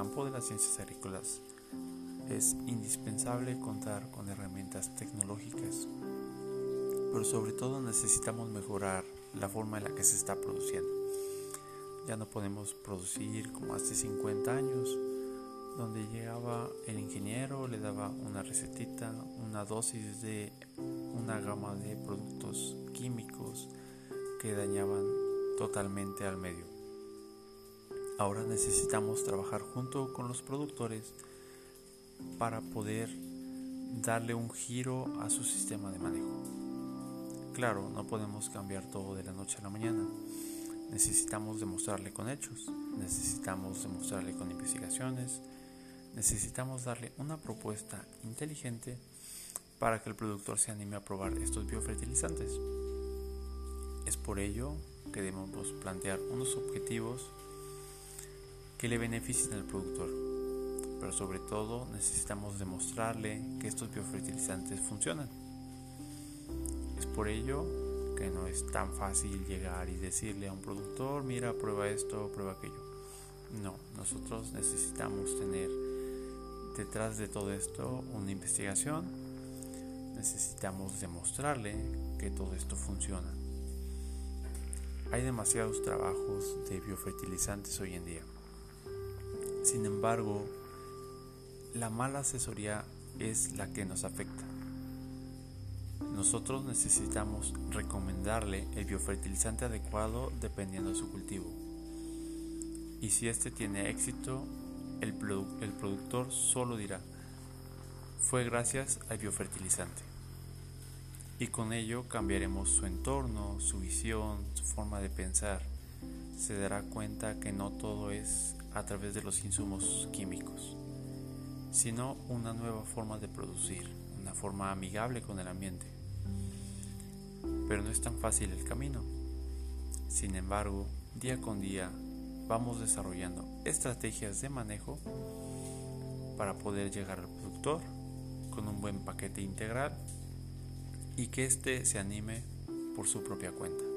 campo de las ciencias agrícolas es indispensable contar con herramientas tecnológicas, pero sobre todo necesitamos mejorar la forma en la que se está produciendo. Ya no podemos producir como hace 50 años, donde llegaba el ingeniero, le daba una recetita, una dosis de una gama de productos químicos que dañaban totalmente al medio. Ahora necesitamos trabajar junto con los productores para poder darle un giro a su sistema de manejo. Claro, no podemos cambiar todo de la noche a la mañana. Necesitamos demostrarle con hechos, necesitamos demostrarle con investigaciones, necesitamos darle una propuesta inteligente para que el productor se anime a probar estos biofertilizantes. Es por ello que debemos plantear unos objetivos que le beneficien al productor. Pero sobre todo necesitamos demostrarle que estos biofertilizantes funcionan. Es por ello que no es tan fácil llegar y decirle a un productor, mira, prueba esto, prueba aquello. No, nosotros necesitamos tener detrás de todo esto una investigación. Necesitamos demostrarle que todo esto funciona. Hay demasiados trabajos de biofertilizantes hoy en día. Sin embargo, la mala asesoría es la que nos afecta. Nosotros necesitamos recomendarle el biofertilizante adecuado dependiendo de su cultivo. Y si este tiene éxito, el, el productor solo dirá, fue gracias al biofertilizante. Y con ello cambiaremos su entorno, su visión, su forma de pensar. Se dará cuenta que no todo es a través de los insumos químicos, sino una nueva forma de producir, una forma amigable con el ambiente. Pero no es tan fácil el camino. Sin embargo, día con día vamos desarrollando estrategias de manejo para poder llegar al productor con un buen paquete integral y que éste se anime por su propia cuenta.